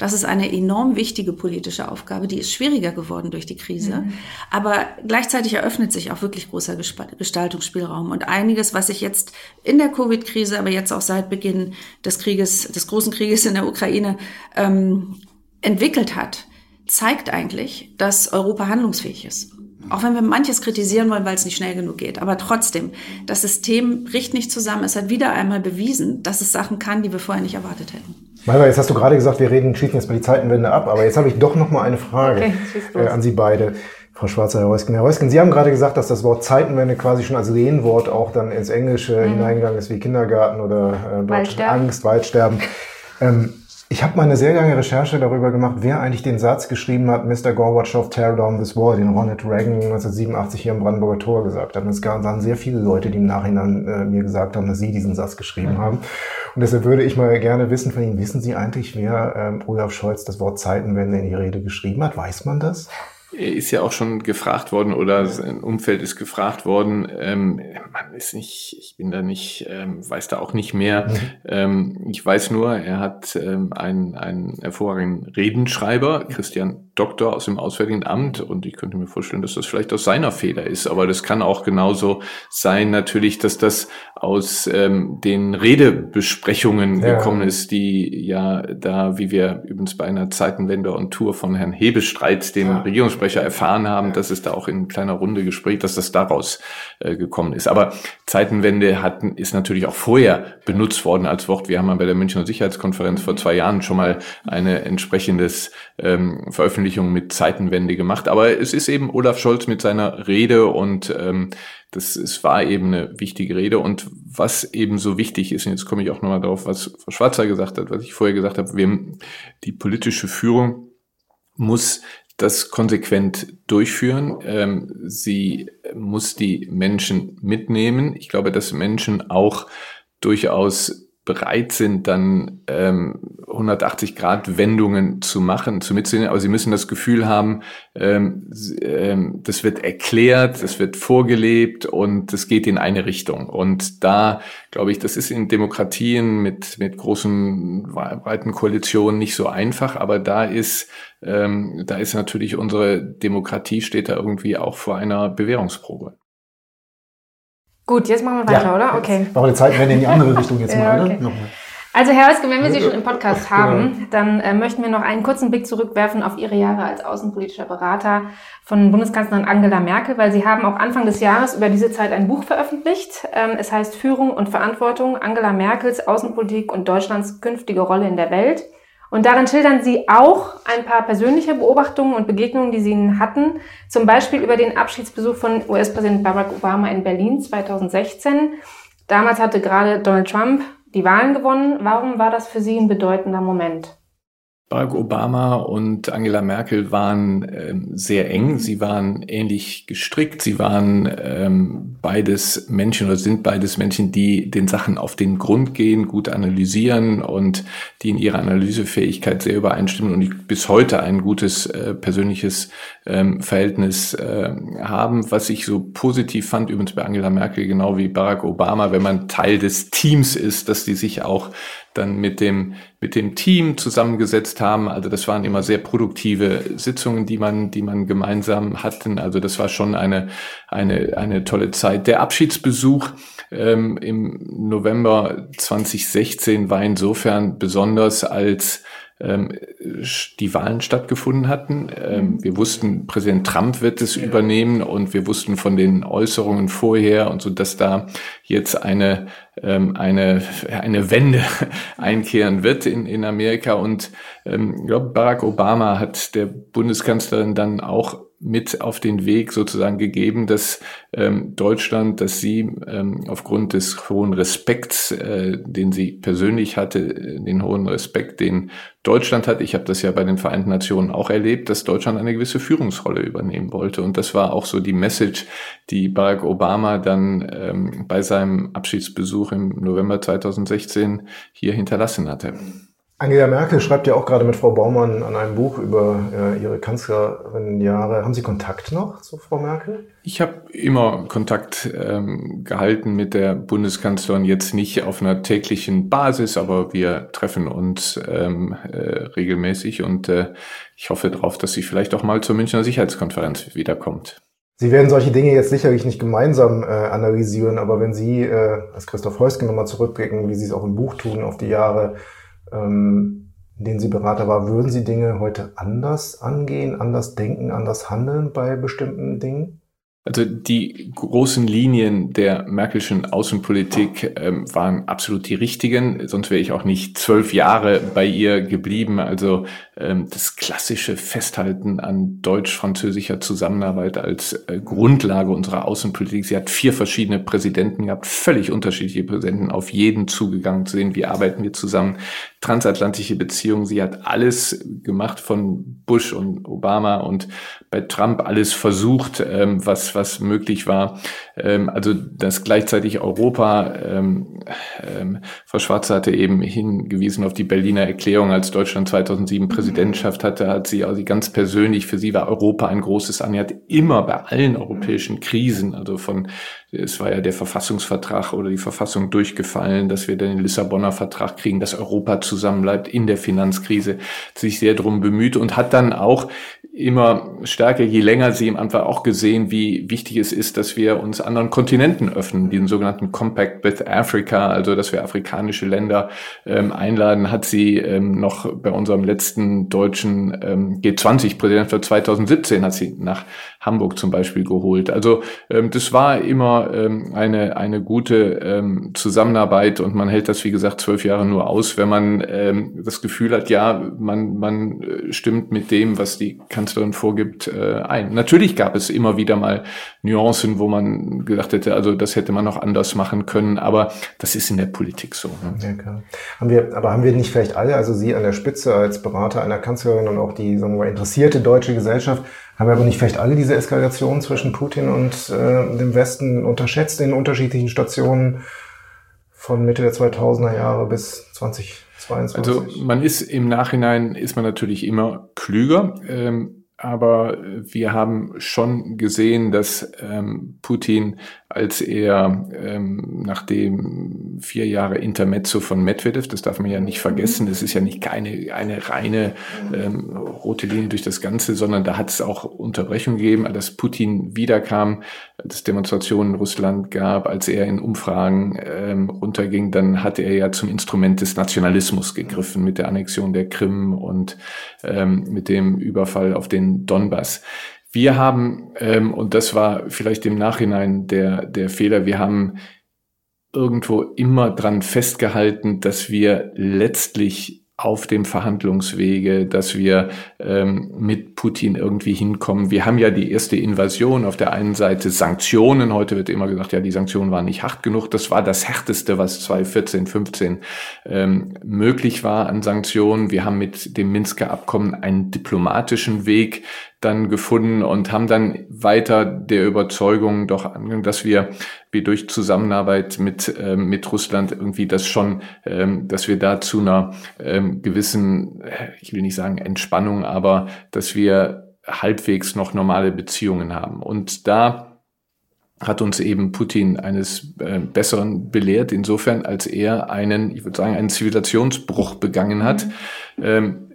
Das ist eine enorm wichtige politische Aufgabe, die ist schwieriger geworden durch die Krise. Mhm. Aber gleichzeitig eröffnet sich auch wirklich großer Gestaltungsspielraum. Und einiges, was sich jetzt in der Covid-Krise, aber jetzt auch seit Beginn des Krieges, des großen Krieges in der Ukraine ähm, entwickelt hat, zeigt eigentlich, dass Europa handlungsfähig ist. Auch wenn wir manches kritisieren wollen, weil es nicht schnell genug geht. Aber trotzdem, das System bricht nicht zusammen. Es hat wieder einmal bewiesen, dass es Sachen kann, die wir vorher nicht erwartet hätten. Malva, jetzt hast du gerade gesagt, wir reden, schließen jetzt mal die Zeitenwende ab, aber jetzt habe ich doch noch mal eine Frage okay, äh, an Sie beide, Frau Schwarzer, Herr Heusken. Herr Heusken, Sie haben gerade gesagt, dass das Wort Zeitenwende quasi schon als Lehnwort auch dann ins Englische mhm. hineingegangen ist, wie Kindergarten oder äh, Waldsterben. Angst, Waldsterben. Ähm, ich habe mal eine sehr lange Recherche darüber gemacht, wer eigentlich den Satz geschrieben hat, Mr. Gorbatschow, tear down this wall, den Ronald Reagan 1987 hier im Brandenburger Tor gesagt hat. Und es waren sehr viele Leute, die im Nachhinein äh, mir gesagt haben, dass sie diesen Satz geschrieben haben. Und deshalb würde ich mal gerne wissen von Ihnen, wissen Sie eigentlich, wer ähm, Olaf Scholz das Wort Zeitenwende in die Rede geschrieben hat? Weiß man das? Er ist ja auch schon gefragt worden oder sein Umfeld ist gefragt worden. Ähm, man ist nicht, ich bin da nicht, ähm, weiß da auch nicht mehr. Mhm. Ähm, ich weiß nur, er hat ähm, einen, einen hervorragenden Redenschreiber, Christian Doktor aus dem Auswärtigen Amt und ich könnte mir vorstellen, dass das vielleicht aus seiner Feder ist, aber das kann auch genauso sein natürlich, dass das aus ähm, den Redebesprechungen ja. gekommen ist, die ja da, wie wir übrigens bei einer Zeitenwende und Tour von Herrn Hebestreit, dem ja. Regierungssprecher, erfahren haben, dass es da auch in kleiner Runde Gespräch, dass das daraus äh, gekommen ist. Aber Zeitenwende hat, ist natürlich auch vorher benutzt worden als Wort. Wir haben ja bei der Münchner Sicherheitskonferenz vor zwei Jahren schon mal eine entsprechendes ähm, Veröffentlichung mit Zeitenwende gemacht. Aber es ist eben Olaf Scholz mit seiner Rede und ähm, das es war eben eine wichtige Rede. Und was eben so wichtig ist, und jetzt komme ich auch nochmal darauf, was Frau Schwarzer gesagt hat, was ich vorher gesagt habe, wir, die politische Führung muss das konsequent durchführen. Ähm, sie muss die Menschen mitnehmen. Ich glaube, dass Menschen auch durchaus bereit sind, dann ähm, 180 Grad Wendungen zu machen, zu mitzunehmen, aber sie müssen das Gefühl haben, ähm, ähm, das wird erklärt, das wird vorgelebt und es geht in eine Richtung. Und da glaube ich, das ist in Demokratien mit mit großen breiten Koalitionen nicht so einfach, aber da ist ähm, da ist natürlich unsere Demokratie steht da irgendwie auch vor einer Bewährungsprobe. Gut, jetzt machen wir weiter, ja, oder? Okay. Machen wir die Zeitwende in die andere Richtung jetzt mal, okay. oder? Also Herr Hösken, wenn wir Sie schon im Podcast genau. haben, dann äh, möchten wir noch einen kurzen Blick zurückwerfen auf Ihre Jahre als außenpolitischer Berater von Bundeskanzlerin Angela Merkel, weil Sie haben auch Anfang des Jahres über diese Zeit ein Buch veröffentlicht. Ähm, es heißt Führung und Verantwortung, Angela Merkels Außenpolitik und Deutschlands künftige Rolle in der Welt. Und darin schildern Sie auch ein paar persönliche Beobachtungen und Begegnungen, die Sie hatten. Zum Beispiel über den Abschiedsbesuch von US-Präsident Barack Obama in Berlin 2016. Damals hatte gerade Donald Trump die Wahlen gewonnen. Warum war das für Sie ein bedeutender Moment? Barack Obama und Angela Merkel waren ähm, sehr eng. Sie waren ähnlich gestrickt. Sie waren ähm, beides Menschen oder sind beides Menschen, die den Sachen auf den Grund gehen, gut analysieren und die in ihrer Analysefähigkeit sehr übereinstimmen und bis heute ein gutes äh, persönliches ähm, Verhältnis äh, haben. Was ich so positiv fand, übrigens bei Angela Merkel, genau wie Barack Obama, wenn man Teil des Teams ist, dass die sich auch dann mit dem, mit dem Team zusammengesetzt haben. Also das waren immer sehr produktive Sitzungen, die man, die man gemeinsam hatten. Also das war schon eine, eine, eine tolle Zeit. Der Abschiedsbesuch ähm, im November 2016 war insofern besonders als ähm, die Wahlen stattgefunden hatten. Ähm, mhm. wir wussten, Präsident Trump wird es übernehmen und wir wussten von den Äußerungen vorher und so, dass da jetzt eine ähm, eine eine Wende einkehren wird in in Amerika und ähm, ich glaube Barack Obama hat der Bundeskanzlerin dann auch mit auf den Weg sozusagen gegeben, dass ähm, Deutschland, dass sie ähm, aufgrund des hohen Respekts, äh, den sie persönlich hatte, äh, den hohen Respekt, den Deutschland hat, ich habe das ja bei den Vereinten Nationen auch erlebt, dass Deutschland eine gewisse Führungsrolle übernehmen wollte. Und das war auch so die Message, die Barack Obama dann ähm, bei seinem Abschiedsbesuch im November 2016 hier hinterlassen hatte. Angela Merkel schreibt ja auch gerade mit Frau Baumann an einem Buch über äh, ihre Kanzlerin-Jahre. Haben Sie Kontakt noch zu Frau Merkel? Ich habe immer Kontakt ähm, gehalten mit der Bundeskanzlerin, jetzt nicht auf einer täglichen Basis, aber wir treffen uns ähm, äh, regelmäßig und äh, ich hoffe darauf, dass sie vielleicht auch mal zur Münchner Sicherheitskonferenz wiederkommt. Sie werden solche Dinge jetzt sicherlich nicht gemeinsam äh, analysieren, aber wenn Sie äh, als Christoph Heusken nochmal zurückblicken, wie Sie es auch im Buch tun, auf die Jahre ähm, in denen Sie Berater war, würden Sie Dinge heute anders angehen, anders denken, anders handeln bei bestimmten Dingen? Also die großen Linien der Merkelschen Außenpolitik ähm, waren absolut die richtigen, sonst wäre ich auch nicht zwölf Jahre bei ihr geblieben. Also ähm, das klassische Festhalten an deutsch-französischer Zusammenarbeit als äh, Grundlage unserer Außenpolitik. Sie hat vier verschiedene Präsidenten gehabt, völlig unterschiedliche Präsidenten, auf jeden zugegangen zu sehen, wie arbeiten wir zusammen, transatlantische Beziehungen. Sie hat alles gemacht von Bush und Obama und bei Trump alles versucht, ähm, was, was möglich war. Ähm, also, dass gleichzeitig Europa, ähm, ähm, Frau Schwarze hatte eben hingewiesen auf die Berliner Erklärung, als Deutschland 2007 Präsident Präsidentschaft hatte, hat sie also ganz persönlich, für sie war Europa ein großes An. Hat immer bei allen europäischen Krisen, also von, es war ja der Verfassungsvertrag oder die Verfassung durchgefallen, dass wir den Lissabonner Vertrag kriegen, dass Europa zusammenbleibt in der Finanzkrise, sich sehr darum bemüht und hat dann auch immer stärker, je länger sie im war, auch gesehen, wie wichtig es ist, dass wir uns anderen Kontinenten öffnen, den sogenannten Compact with Africa, also dass wir afrikanische Länder ähm, einladen, hat sie ähm, noch bei unserem letzten deutschen ähm, G20-Präsident für 2017 hat sie nach Hamburg zum Beispiel geholt. Also ähm, das war immer ähm, eine, eine gute ähm, Zusammenarbeit und man hält das, wie gesagt, zwölf Jahre nur aus, wenn man ähm, das Gefühl hat, ja, man, man äh, stimmt mit dem, was die Kanzlerin vorgibt, äh, ein. Natürlich gab es immer wieder mal Nuancen, wo man gedacht hätte, also das hätte man noch anders machen können, aber das ist in der Politik so. Ne? Ja, klar. Haben wir, aber haben wir nicht vielleicht alle, also Sie an der Spitze als Berater einer Kanzlerin und auch die sagen wir, interessierte deutsche Gesellschaft, haben aber nicht vielleicht alle diese Eskalation zwischen Putin und äh, dem Westen unterschätzt in unterschiedlichen Stationen von Mitte der 2000er Jahre bis 2022? Also man ist im Nachhinein, ist man natürlich immer klüger. Ähm, aber wir haben schon gesehen, dass ähm, Putin, als er ähm, nach dem vier Jahre Intermezzo von Medvedev, das darf man ja nicht vergessen, das ist ja nicht keine eine reine ähm, rote Linie durch das Ganze, sondern da hat es auch Unterbrechungen gegeben, als Putin wiederkam, als es Demonstrationen in Russland gab, als er in Umfragen ähm, runterging, dann hat er ja zum Instrument des Nationalismus gegriffen mit der Annexion der Krim und ähm, mit dem Überfall auf den Donbass. Wir haben, ähm, und das war vielleicht im Nachhinein der, der Fehler, wir haben irgendwo immer dran festgehalten, dass wir letztlich auf dem Verhandlungswege, dass wir ähm, mit Putin irgendwie hinkommen. Wir haben ja die erste Invasion auf der einen Seite Sanktionen. Heute wird immer gesagt, ja, die Sanktionen waren nicht hart genug. Das war das härteste, was 2014, 15 ähm, möglich war an Sanktionen. Wir haben mit dem Minsker Abkommen einen diplomatischen Weg dann gefunden und haben dann weiter der Überzeugung doch angegangen, dass wir wie durch Zusammenarbeit mit ähm, mit Russland irgendwie das schon, ähm, dass wir da zu einer ähm, gewissen, äh, ich will nicht sagen Entspannung, aber dass wir halbwegs noch normale Beziehungen haben. Und da hat uns eben Putin eines äh, Besseren belehrt, insofern als er einen, ich würde sagen, einen Zivilisationsbruch begangen hat. Mhm. Ähm,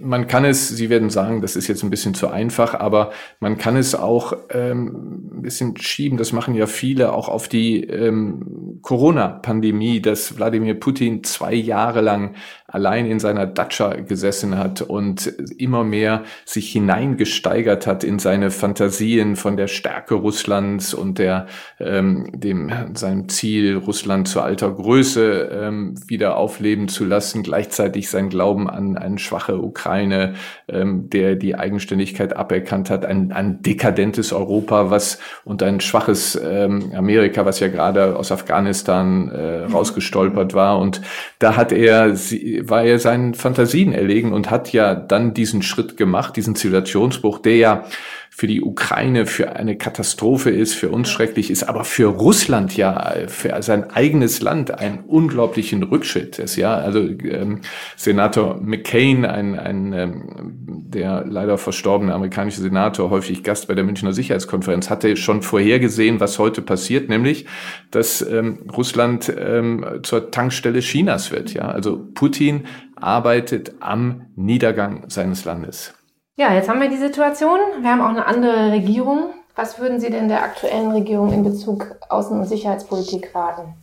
man kann es, Sie werden sagen, das ist jetzt ein bisschen zu einfach, aber man kann es auch ähm, ein bisschen schieben, das machen ja viele, auch auf die ähm, Corona-Pandemie, dass Wladimir Putin zwei Jahre lang allein in seiner Datscha gesessen hat und immer mehr sich hineingesteigert hat in seine Fantasien von der Stärke Russlands und der ähm, dem seinem Ziel, Russland zur alter Größe ähm, wieder aufleben zu lassen, gleichzeitig sein Glauben an eine schwache Ukraine, ähm, der die Eigenständigkeit aberkannt hat, ein, ein dekadentes Europa, was und ein schwaches ähm, Amerika, was ja gerade aus Afghanistan äh, rausgestolpert war. Und da hat er sie war er seinen Fantasien erlegen und hat ja dann diesen Schritt gemacht, diesen Zivilisationsbruch, der ja für die Ukraine für eine Katastrophe ist, für uns schrecklich ist, aber für Russland ja, für sein eigenes Land einen unglaublichen Rückschritt ist. Ja, also ähm, Senator McCain, ein, ein ähm, der leider verstorbene amerikanische Senator, häufig Gast bei der Münchner Sicherheitskonferenz, hatte schon vorhergesehen, was heute passiert, nämlich, dass ähm, Russland ähm, zur Tankstelle Chinas wird. Ja, also Putin arbeitet am Niedergang seines Landes. Ja, jetzt haben wir die Situation. Wir haben auch eine andere Regierung. Was würden Sie denn der aktuellen Regierung in Bezug Außen- und Sicherheitspolitik raten?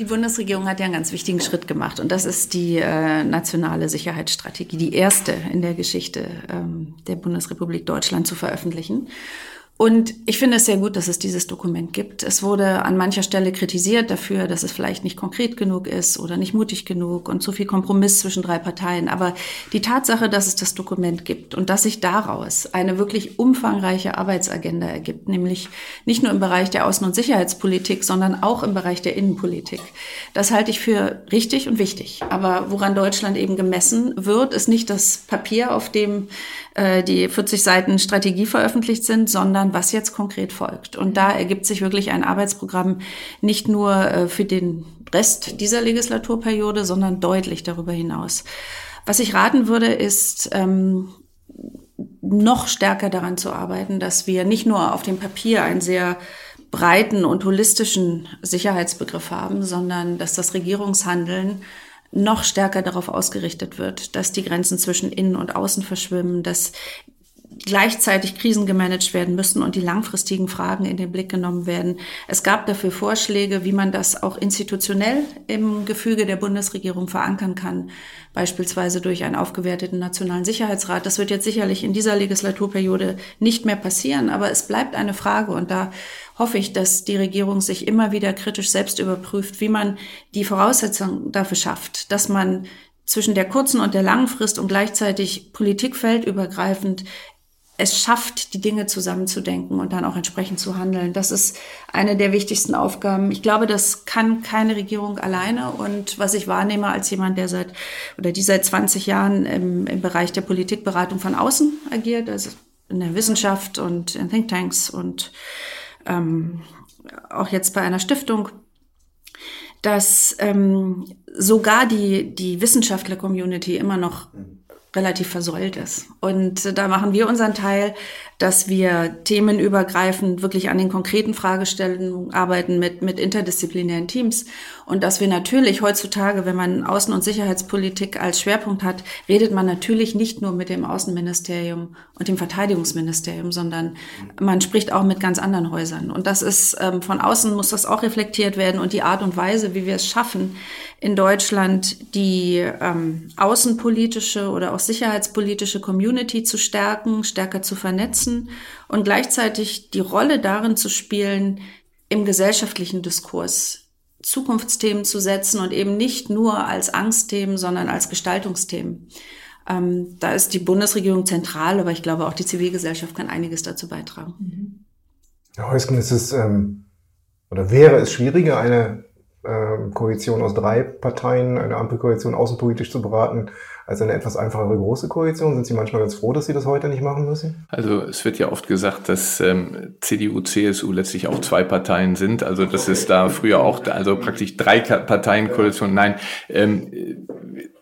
Die Bundesregierung hat ja einen ganz wichtigen Schritt gemacht und das ist die äh, nationale Sicherheitsstrategie, die erste in der Geschichte ähm, der Bundesrepublik Deutschland zu veröffentlichen. Und ich finde es sehr gut, dass es dieses Dokument gibt. Es wurde an mancher Stelle kritisiert dafür, dass es vielleicht nicht konkret genug ist oder nicht mutig genug und zu viel Kompromiss zwischen drei Parteien. Aber die Tatsache, dass es das Dokument gibt und dass sich daraus eine wirklich umfangreiche Arbeitsagenda ergibt, nämlich nicht nur im Bereich der Außen- und Sicherheitspolitik, sondern auch im Bereich der Innenpolitik, das halte ich für richtig und wichtig. Aber woran Deutschland eben gemessen wird, ist nicht das Papier, auf dem äh, die 40 Seiten Strategie veröffentlicht sind, sondern was jetzt konkret folgt. Und da ergibt sich wirklich ein Arbeitsprogramm nicht nur äh, für den Rest dieser Legislaturperiode, sondern deutlich darüber hinaus. Was ich raten würde, ist, ähm, noch stärker daran zu arbeiten, dass wir nicht nur auf dem Papier einen sehr breiten und holistischen Sicherheitsbegriff haben, sondern dass das Regierungshandeln noch stärker darauf ausgerichtet wird, dass die Grenzen zwischen Innen und Außen verschwimmen, dass gleichzeitig Krisen gemanagt werden müssen und die langfristigen Fragen in den Blick genommen werden. Es gab dafür Vorschläge, wie man das auch institutionell im Gefüge der Bundesregierung verankern kann, beispielsweise durch einen aufgewerteten Nationalen Sicherheitsrat. Das wird jetzt sicherlich in dieser Legislaturperiode nicht mehr passieren, aber es bleibt eine Frage und da hoffe ich, dass die Regierung sich immer wieder kritisch selbst überprüft, wie man die Voraussetzungen dafür schafft, dass man zwischen der kurzen und der langen Frist und gleichzeitig politikfeldübergreifend es schafft, die Dinge zusammenzudenken und dann auch entsprechend zu handeln. Das ist eine der wichtigsten Aufgaben. Ich glaube, das kann keine Regierung alleine. Und was ich wahrnehme als jemand, der seit oder die seit 20 Jahren im, im Bereich der Politikberatung von außen agiert, also in der Wissenschaft und in Thinktanks und ähm, auch jetzt bei einer Stiftung, dass ähm, sogar die, die Wissenschaftler-Community immer noch relativ versäult ist. Und da machen wir unseren Teil, dass wir themenübergreifend wirklich an den konkreten Fragestellungen arbeiten mit, mit interdisziplinären Teams. Und dass wir natürlich heutzutage, wenn man Außen- und Sicherheitspolitik als Schwerpunkt hat, redet man natürlich nicht nur mit dem Außenministerium und dem Verteidigungsministerium, sondern man spricht auch mit ganz anderen Häusern. Und das ist, ähm, von außen muss das auch reflektiert werden und die Art und Weise, wie wir es schaffen, in Deutschland die ähm, außenpolitische oder auch sicherheitspolitische Community zu stärken, stärker zu vernetzen und gleichzeitig die Rolle darin zu spielen, im gesellschaftlichen Diskurs Zukunftsthemen zu setzen und eben nicht nur als Angstthemen, sondern als Gestaltungsthemen. Ähm, da ist die Bundesregierung zentral, aber ich glaube auch die Zivilgesellschaft kann einiges dazu beitragen. Herr Heusken, ist es ähm, oder wäre es schwieriger, eine ähm, Koalition aus drei Parteien, eine Ampelkoalition außenpolitisch zu beraten, als eine etwas einfachere große Koalition? Sind Sie manchmal ganz froh, dass Sie das heute nicht machen müssen? Also es wird ja oft gesagt, dass ähm, CDU, CSU letztlich auch zwei Parteien sind. Also das ist da früher auch, also praktisch drei Parteien-Koalition. Nein, ähm,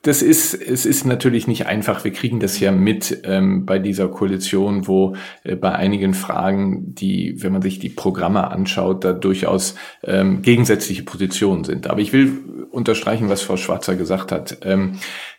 das ist, es ist natürlich nicht einfach. Wir kriegen das ja mit ähm, bei dieser Koalition, wo äh, bei einigen Fragen, die, wenn man sich die Programme anschaut, da durchaus ähm, gegensätzliche Positionen sind. Aber ich will unterstreichen, was Frau Schwarzer gesagt hat. Ähm,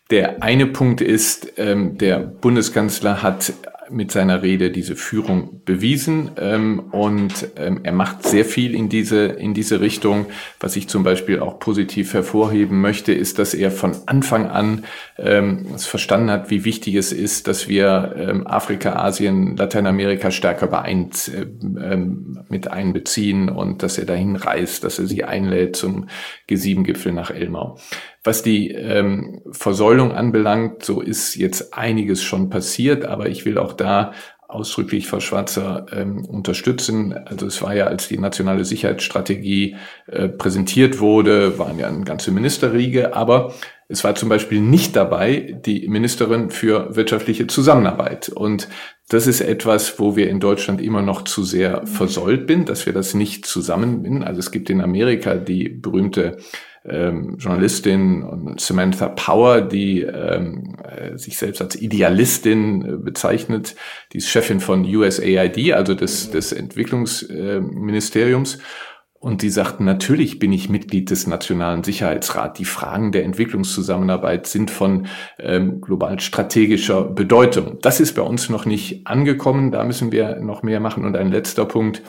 der eine Punkt ist, ähm, der Bundeskanzler hat mit seiner Rede diese Führung bewiesen ähm, und ähm, er macht sehr viel in diese, in diese Richtung. Was ich zum Beispiel auch positiv hervorheben möchte, ist, dass er von Anfang an ähm, es verstanden hat, wie wichtig es ist, dass wir ähm, Afrika, Asien, Lateinamerika stärker beeint, äh, ähm, mit einbeziehen und dass er dahin reist, dass er sie einlädt zum G7-Gipfel nach Elmau. Was die ähm, Versäulung anbelangt, so ist jetzt einiges schon passiert, aber ich will auch da ausdrücklich Frau Schwarzer ähm, unterstützen. Also es war ja, als die nationale Sicherheitsstrategie äh, präsentiert wurde, waren ja eine ganze Ministerriege, aber es war zum Beispiel nicht dabei die Ministerin für wirtschaftliche Zusammenarbeit. Und das ist etwas, wo wir in Deutschland immer noch zu sehr versäult bin, dass wir das nicht zusammen Also es gibt in Amerika die berühmte ähm, Journalistin Samantha Power, die ähm, äh, sich selbst als Idealistin äh, bezeichnet. Die ist Chefin von USAID, also des, des Entwicklungsministeriums. Äh, und die sagten, natürlich bin ich Mitglied des Nationalen Sicherheitsrats. Die Fragen der Entwicklungszusammenarbeit sind von ähm, global strategischer Bedeutung. Das ist bei uns noch nicht angekommen. Da müssen wir noch mehr machen. Und ein letzter Punkt.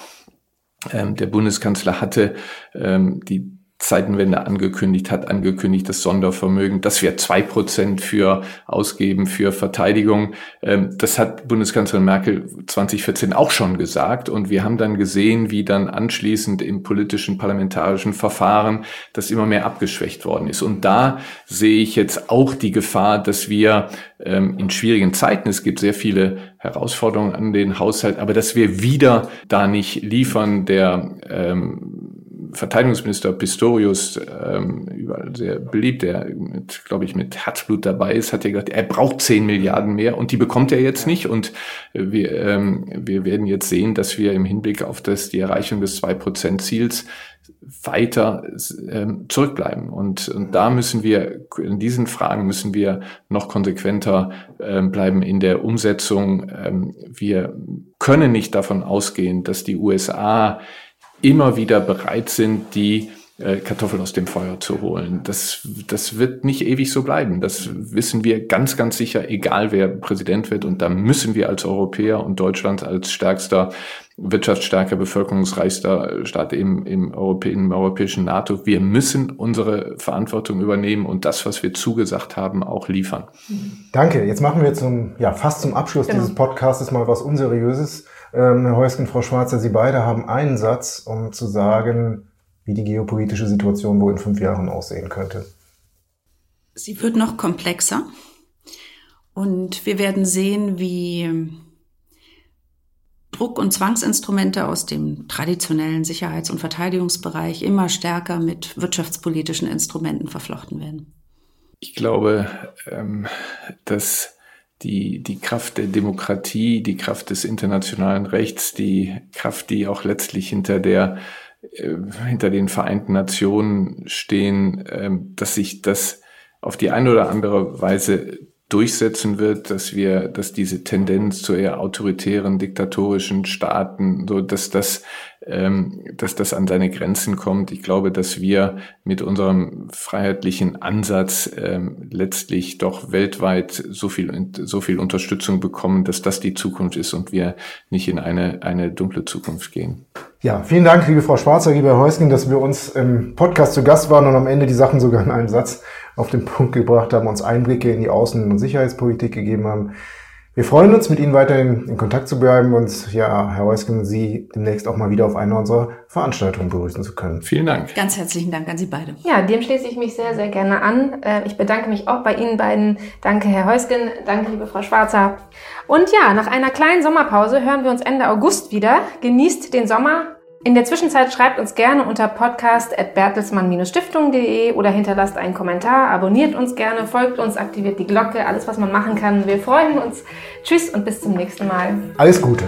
Ähm, der Bundeskanzler hatte ähm, die Zeitenwende angekündigt hat, angekündigt, das Sondervermögen, dass wir zwei Prozent für ausgeben für Verteidigung. Ähm, das hat Bundeskanzlerin Merkel 2014 auch schon gesagt. Und wir haben dann gesehen, wie dann anschließend im politischen parlamentarischen Verfahren das immer mehr abgeschwächt worden ist. Und da sehe ich jetzt auch die Gefahr, dass wir ähm, in schwierigen Zeiten, es gibt sehr viele Herausforderungen an den Haushalt, aber dass wir wieder da nicht liefern, der ähm, Verteidigungsminister Pistorius, ähm, überall sehr beliebt, der glaube ich, mit Herzblut dabei ist, hat ja gesagt, er braucht 10 Milliarden mehr und die bekommt er jetzt nicht. Und wir, ähm, wir werden jetzt sehen, dass wir im Hinblick auf das, die Erreichung des 2-Prozent-Ziels weiter ähm, zurückbleiben. Und, und da müssen wir, in diesen Fragen müssen wir noch konsequenter ähm, bleiben in der Umsetzung. Ähm, wir können nicht davon ausgehen, dass die USA immer wieder bereit sind, die äh, Kartoffel aus dem Feuer zu holen. Das, das wird nicht ewig so bleiben. Das wissen wir ganz, ganz sicher, egal wer Präsident wird. Und da müssen wir als Europäer und Deutschland als stärkster, wirtschaftsstärker, bevölkerungsreichster Staat im, im, Europä im europäischen NATO, wir müssen unsere Verantwortung übernehmen und das, was wir zugesagt haben, auch liefern. Danke. Jetzt machen wir zum, ja, fast zum Abschluss genau. dieses Podcasts mal was Unseriöses. Ähm, Herr Heusken, Frau Schwarzer, Sie beide haben einen Satz, um zu sagen, wie die geopolitische Situation wohl in fünf Jahren aussehen könnte. Sie wird noch komplexer und wir werden sehen, wie Druck- und Zwangsinstrumente aus dem traditionellen Sicherheits- und Verteidigungsbereich immer stärker mit wirtschaftspolitischen Instrumenten verflochten werden. Ich glaube, ähm, dass die, die Kraft der Demokratie, die Kraft des internationalen Rechts, die Kraft, die auch letztlich hinter der äh, hinter den Vereinten Nationen stehen, ähm, dass sich das auf die eine oder andere Weise durchsetzen wird, dass wir, dass diese Tendenz zu eher autoritären, diktatorischen Staaten, so dass das, ähm, dass das an seine Grenzen kommt. Ich glaube, dass wir mit unserem freiheitlichen Ansatz ähm, letztlich doch weltweit so viel, so viel Unterstützung bekommen, dass das die Zukunft ist und wir nicht in eine, eine dunkle Zukunft gehen. Ja, vielen Dank, liebe Frau Schwarzer, lieber Herr Häusling, dass wir uns im Podcast zu Gast waren und am Ende die Sachen sogar in einem Satz auf den Punkt gebracht haben, uns Einblicke in die Außen- und Sicherheitspolitik gegeben haben. Wir freuen uns, mit Ihnen weiterhin in Kontakt zu bleiben und ja, Herr Heusken, Sie demnächst auch mal wieder auf einer unserer Veranstaltungen begrüßen zu können. Vielen Dank. Ganz herzlichen Dank an Sie beide. Ja, dem schließe ich mich sehr, sehr gerne an. Äh, ich bedanke mich auch bei Ihnen beiden. Danke, Herr Heusken. Danke, liebe Frau Schwarzer. Und ja, nach einer kleinen Sommerpause hören wir uns Ende August wieder. Genießt den Sommer. In der Zwischenzeit schreibt uns gerne unter podcast.bertelsmann-stiftung.de oder hinterlasst einen Kommentar, abonniert uns gerne, folgt uns, aktiviert die Glocke, alles was man machen kann. Wir freuen uns. Tschüss und bis zum nächsten Mal. Alles Gute.